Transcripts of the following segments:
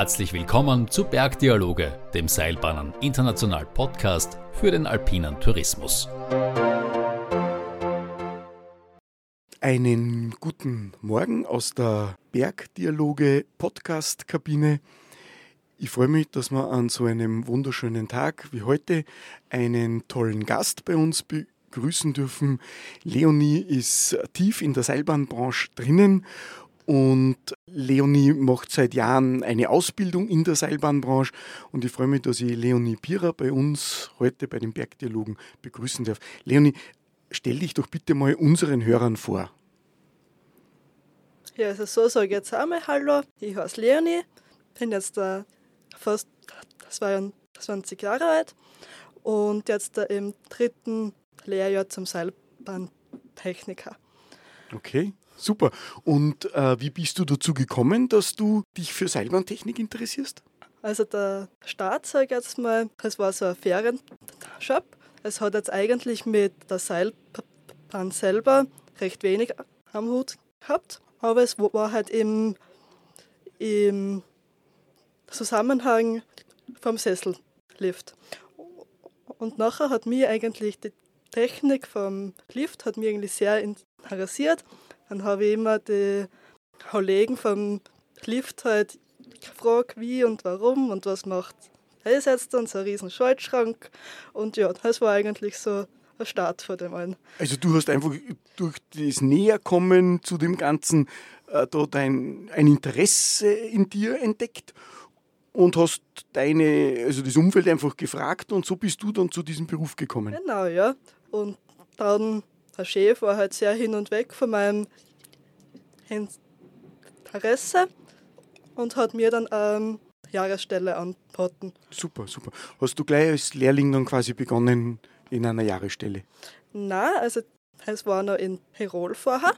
Herzlich willkommen zu Bergdialoge, dem Seilbahnen International Podcast für den alpinen Tourismus. Einen guten Morgen aus der Bergdialoge Podcast Kabine. Ich freue mich, dass wir an so einem wunderschönen Tag wie heute einen tollen Gast bei uns begrüßen dürfen. Leonie ist tief in der Seilbahnbranche drinnen und Leonie macht seit Jahren eine Ausbildung in der Seilbahnbranche und ich freue mich, dass ich Leonie Pierer bei uns heute bei den Bergdialogen begrüßen darf. Leonie, stell dich doch bitte mal unseren Hörern vor. Ja, also so sage ich jetzt einmal Hallo. Ich heiße Leonie, bin jetzt äh, fast 22 Jahre alt und jetzt äh, im dritten Lehrjahr zum Seilbahntechniker. Okay. Super. Und äh, wie bist du dazu gekommen, dass du dich für Seilbahntechnik interessierst? Also der Start, sage ich jetzt mal, das war so ein Ferienshop. Es hat jetzt eigentlich mit der Seilbahn selber recht wenig am Hut gehabt, aber es war halt im, im Zusammenhang vom Sessellift. Und nachher hat mich eigentlich die Technik vom Lift hat mich eigentlich sehr interessiert dann habe ich immer die Kollegen vom Lift halt gefragt, wie und warum und was macht er jetzt dann, so ein riesen Schaltschrank. Und ja, das war eigentlich so der Start von dem allen. Also du hast einfach durch das Näherkommen zu dem Ganzen äh, da dein, ein Interesse in dir entdeckt und hast deine, also das Umfeld einfach gefragt und so bist du dann zu diesem Beruf gekommen. Genau, ja. Und dann der Chef war halt sehr hin und weg von meinem Interesse und hat mir dann eine Jahresstelle angeboten. Super, super. Hast du gleich als Lehrling dann quasi begonnen in einer Jahresstelle? Nein, also es war noch in Tirol vorher.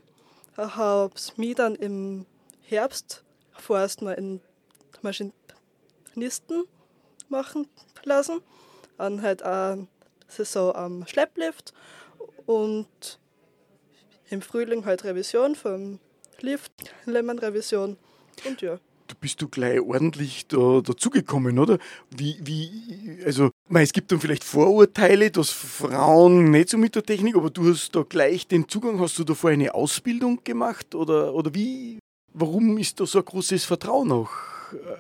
Ich habe es mich dann im Herbst vorerst mal in Maschinisten machen lassen. Dann halt eine Saison am Schlepplift und im Frühling halt Revision vom Lift, Lemon-Revision und ja. Du bist du gleich ordentlich da, dazugekommen, oder? Wie, wie, also, mei, es gibt dann vielleicht Vorurteile, dass Frauen nicht so mit der Technik, aber du hast da gleich den Zugang. Hast du da vorher eine Ausbildung gemacht oder, oder wie? Warum ist da so ein großes Vertrauen auch?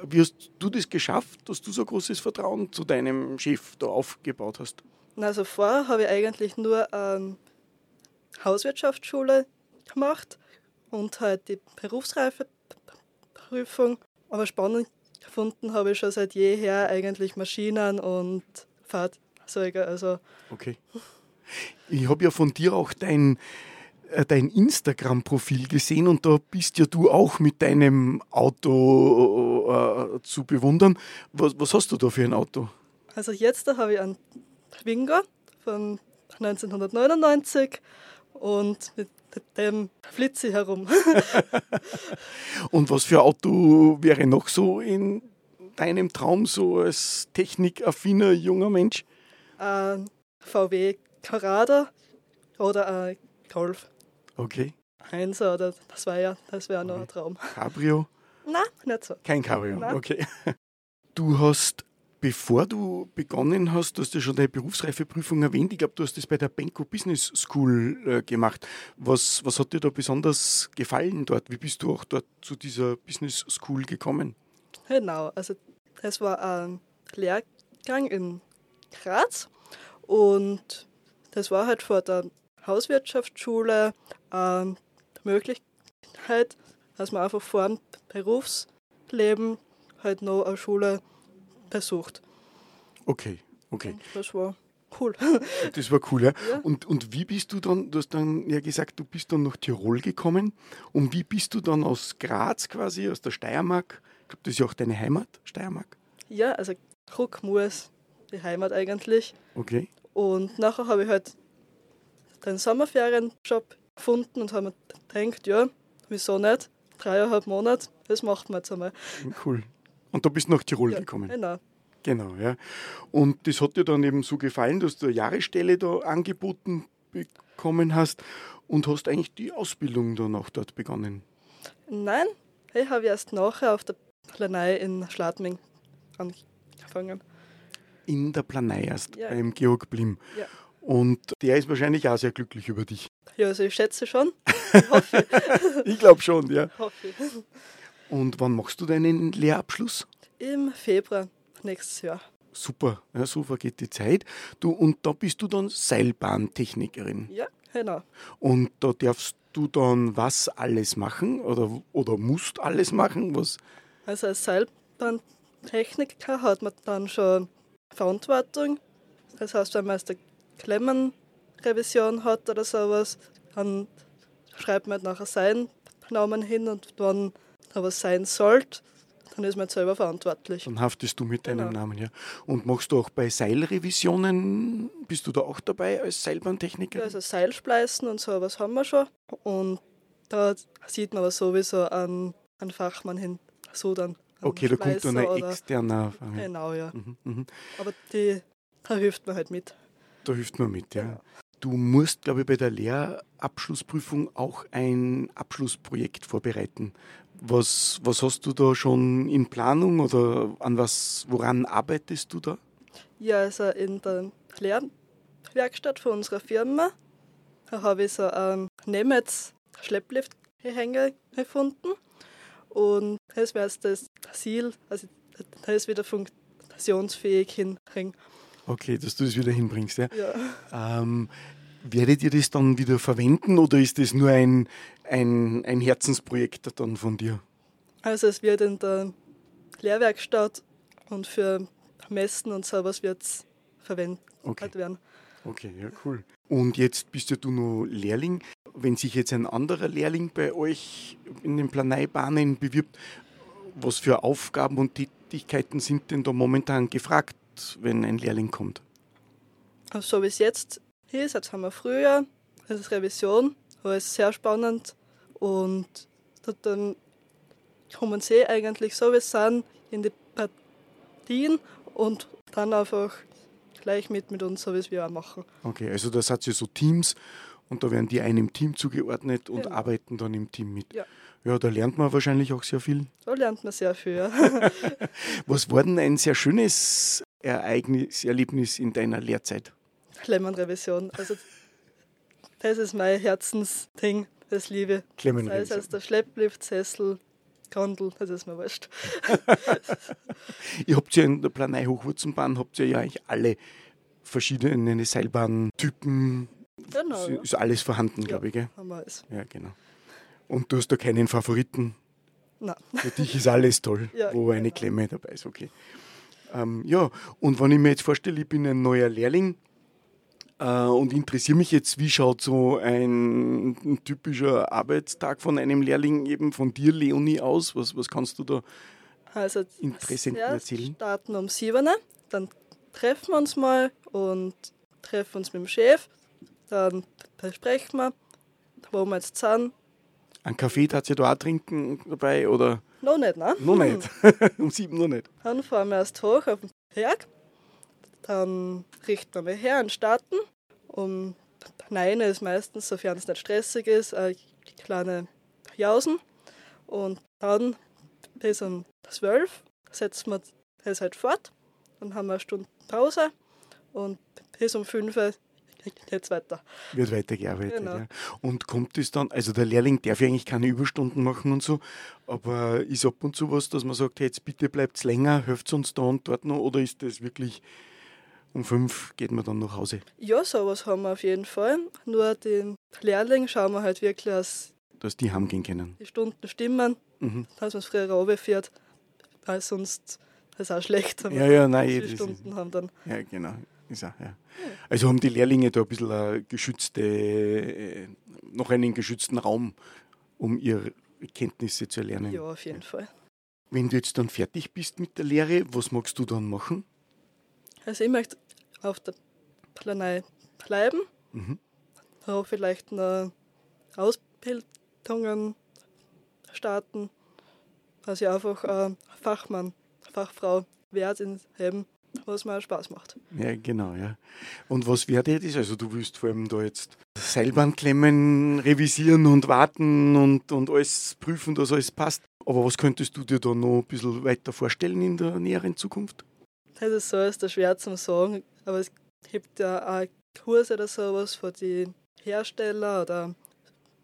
Wie hast du das geschafft, dass du so ein großes Vertrauen zu deinem Chef da aufgebaut hast? Also vorher habe ich eigentlich nur eine Hauswirtschaftsschule gemacht und halt die Berufsreifeprüfung. Aber spannend gefunden habe ich schon seit jeher eigentlich Maschinen und Fahrzeuge. Also okay. Ich habe ja von dir auch dein, äh, dein Instagram-Profil gesehen und da bist ja du auch mit deinem Auto äh, zu bewundern. Was, was hast du da für ein Auto? Also jetzt da habe ich einen Twingo von 1999 und mit dem flitze herum. Und was für ein Auto wäre noch so in deinem Traum, so als technikaffiner junger Mensch? Ein VW Carrada oder ein Golf. Okay. Eins oder das wäre ja, das wäre noch ein Traum. Cabrio? Nein, nicht so. Kein Cabrio, Nein. okay. Du hast Bevor du begonnen hast, du hast ja schon deine Berufsreifeprüfung erwähnt. Ich glaube, du hast das bei der Benko Business School äh, gemacht. Was, was hat dir da besonders gefallen dort? Wie bist du auch dort zu dieser Business School gekommen? Genau, also das war ein Lehrgang in Graz und das war halt vor der Hauswirtschaftsschule eine Möglichkeit, dass man einfach vor dem Berufsleben halt noch eine Schule besucht. Okay, okay. Das war cool. Das war cool, ja. Ja. Und, und wie bist du dann, du hast dann ja gesagt, du bist dann nach Tirol gekommen. Und wie bist du dann aus Graz quasi, aus der Steiermark, ich glaube, das ist ja auch deine Heimat, Steiermark? Ja, also Kruckmoos, die Heimat eigentlich. Okay. Und nachher habe ich halt den Sommerferienjob gefunden und habe mir gedacht, ja, wieso nicht? Dreieinhalb Monate, das macht man jetzt einmal. Cool. Und da bist du nach Tirol Ja, gekommen. Genau. Genau, ja. Und das hat dir dann eben so gefallen, dass du eine Jahresstelle da angeboten bekommen hast und hast eigentlich die Ausbildung dann auch dort begonnen. Nein, ich habe erst nachher auf der Planei in Schladming angefangen. In der Planei erst, Ja. beim Georg Blim. Ja. Und der ist wahrscheinlich auch sehr glücklich über dich. Ja, also ich schätze schon. Ich hoffe, Ich glaube schon, ja. hoffe. Und wann machst du deinen Lehrabschluss? Im Februar nächstes Jahr. Super, ja, so vergeht die Zeit. Du, und da bist du dann Seilbahntechnikerin. Ja, genau. Und da darfst du dann was alles machen oder, oder musst alles machen? Was? Also als Seilbahntechniker hat man dann schon Verantwortung. Das heißt, wenn man jetzt eine Klemmenrevision hat oder sowas, dann schreibt man nachher seinen Namen hin und wenn was sein sollte, dann ist man selber verantwortlich. Dann haftest du mit deinem Genau. Namen, ja. Und machst du auch bei Seilrevisionen, bist du da auch dabei als Seilbahntechniker? Also Seilspleißen und sowas haben wir schon. Und da sieht man aber sowieso einen, einen Fachmann hin. So dann. okay, da kommt dann ein externer. Genau, ja. Mhm, mhm. Aber die, da hilft man halt mit. Da hilft man mit, ja. Genau. Du musst, glaube ich, bei der Lehrabschlussprüfung auch ein Abschlussprojekt vorbereiten. Was, was hast du da schon in Planung oder an was, woran arbeitest du da? Ja, also in der Lehrwerkstatt von unserer Firma habe ich so einen Nemetz-Schlepplift-Gehänge gefunden. Und das wäre jetzt das Ziel, also das wieder funktionsfähig hinkriegen. Okay, dass du das wieder hinbringst. Ja. Ja. Ähm, werdet ihr das dann wieder verwenden oder ist das nur ein, ein, ein Herzensprojekt dann von dir? Also es wird in der Lehrwerkstatt und für Messen und sowas wird es verwendet Okay. werden. Okay, ja, cool. Und jetzt bist ja du noch Lehrling. Wenn sich jetzt ein anderer Lehrling bei euch in den Planeibahnen bewirbt, was für Aufgaben und Tätigkeiten sind denn da momentan gefragt, wenn ein Lehrling kommt? Also so wie es jetzt ist, jetzt haben wir früher, das ist Revision, war es sehr spannend und da- dann kommen sie eigentlich so wie es sind in die Partien und dann einfach gleich mit mit uns, so wie es wir auch machen. Okay, also da seid ihr so Teams und da werden die einem Team zugeordnet und Genau. arbeiten dann im Team mit. Ja. Ja, da lernt man wahrscheinlich auch sehr viel. Da lernt man sehr viel. Ja. Was war denn ein sehr schönes Ereignis, Erlebnis in deiner Lehrzeit? Klemmenrevision. Also das ist mein Herzensding, das Liebe. Sei es Klemmenrevision. als der Schlepplift, Sessel, Gondel, das ist mir wurscht. Ihr habt ja in der Planei Hochwurzenbahn habt ihr ja eigentlich alle verschiedene Seilbahntypen. Genau, Ist, ist alles vorhanden, Ja. glaube ich, gell? haben wir es. Ja, genau. Und du hast da keinen Favoriten. Nein. Für dich ist alles toll, Ja, wo eine genau. Klemme dabei ist, okay. Ähm, ja, und wenn ich mir jetzt vorstelle, ich bin ein neuer Lehrling und interessiere mich jetzt, wie schaut so ein, ein typischer Arbeitstag von einem Lehrling eben von dir, Leonie, aus? Was, was kannst du da? Also Interessenten zuerst erzählen? starten um 7 Uhr, dann treffen wir uns mal und treffen uns mit dem Chef. Dann besprechen wir, wo wir jetzt sind. Einen Kaffee darfst du da auch trinken dabei oder Noch nicht, ne? noch nicht? um sieben noch nicht. Dann fahren wir erst hoch auf den Berg. Dann richten wir mal her und starten. Um 9 Uhr ist meistens, sofern es nicht stressig ist, eine kleine Jausen. Und dann bis um 12 setzen wir das halt fort. Dann haben wir eine Stunde Pause. Und bis um 5 Uhr geht es weiter. Wird weitergearbeitet. Genau. Ja. Und kommt es dann, also der Lehrling darf ja eigentlich keine Überstunden machen und so, aber ist ab und zu was, dass man sagt, hey, jetzt bitte bleibt länger, helft uns da und dort noch, oder ist das wirklich um fünf geht man dann nach Hause? Ja, sowas haben wir auf jeden Fall. Nur den Lehrling schauen wir halt wirklich, dass Dass die heimgehen können. die Stunden stimmen, Mhm. dass man es früher runterfährt, weil sonst ist auch schlecht, wenn Ja, ja, nein, so das viele ist, Stunden haben dann. ja, genau. Ist auch, ja. Also haben die Lehrlinge da ein bisschen eine geschützte, äh, noch einen geschützten Raum, um ihre Kenntnisse zu erlernen. Ja, auf jeden Fall. Wenn du jetzt dann fertig bist mit der Lehre, was magst du dann machen? Also ich möchte auf der Planei bleiben, Mhm. auch vielleicht noch Ausbildungen starten, dass ich einfach äh, Fachmann, Fachfrau werde in dem, was mir Spaß macht. Ja, genau, ja. Und was wäre das? Also du willst vor allem da jetzt Seilbahnklemmen revisieren und warten und, und alles prüfen, dass alles passt. Aber was könntest du dir da noch ein bisschen weiter vorstellen in der näheren Zukunft? Das ist so ist das schwer zu sagen, aber es gibt ja auch Kurse oder sowas von den Herstellern oder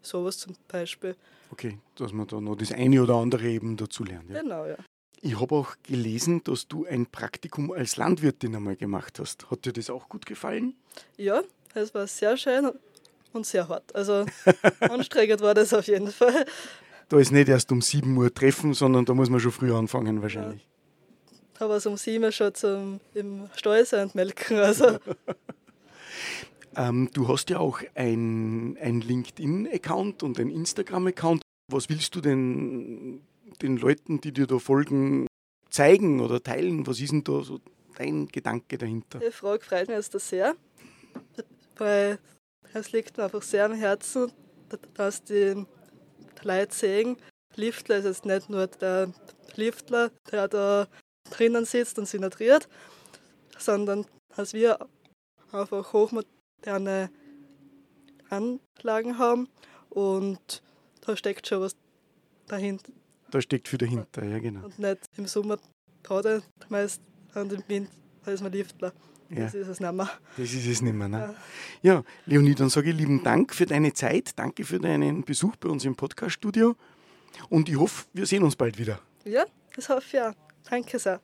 sowas zum Beispiel. Okay, dass man da noch das eine oder andere eben dazu lernt. Ja. Genau, ja. Ich habe auch gelesen, dass du ein Praktikum als Landwirtin einmal gemacht hast. Hat dir das auch gut gefallen? Ja, es war sehr schön und sehr hart. Also anstrengend war das auf jeden Fall. Da ist nicht erst um 7 Uhr treffen, sondern da muss man schon früher anfangen wahrscheinlich. Ja. Aber um 7 Uhr schon zum, im und melken. Also. ähm, du hast ja auch ein, ein LinkedIn-Account und ein Instagram-Account. Was willst du denn den Leuten, die dir da folgen, zeigen oder teilen? Was ist denn da so dein Gedanke dahinter? Die Frage freut mich jetzt sehr, weil es liegt mir einfach sehr am Herzen, dass die Leute sehen, Liftler ist jetzt nicht nur der Liftler, der da drinnen sitzt und synodriert, sondern dass wir einfach hochmoderne Anlagen haben und da steckt schon was dahinter. Da steckt viel dahinter, ja genau. Und nicht im Sommer Pause, meist an dem Wind, da ist man Liftler. Ja. Das ist es nicht mehr. Das ist es nicht mehr. Ne? Ja. ja, Leonie, dann sage ich lieben Dank für deine Zeit. Danke für deinen Besuch bei uns im Podcast-Studio. Und ich hoffe, wir sehen uns bald wieder. Ja, das hoffe ich auch. Danke sehr.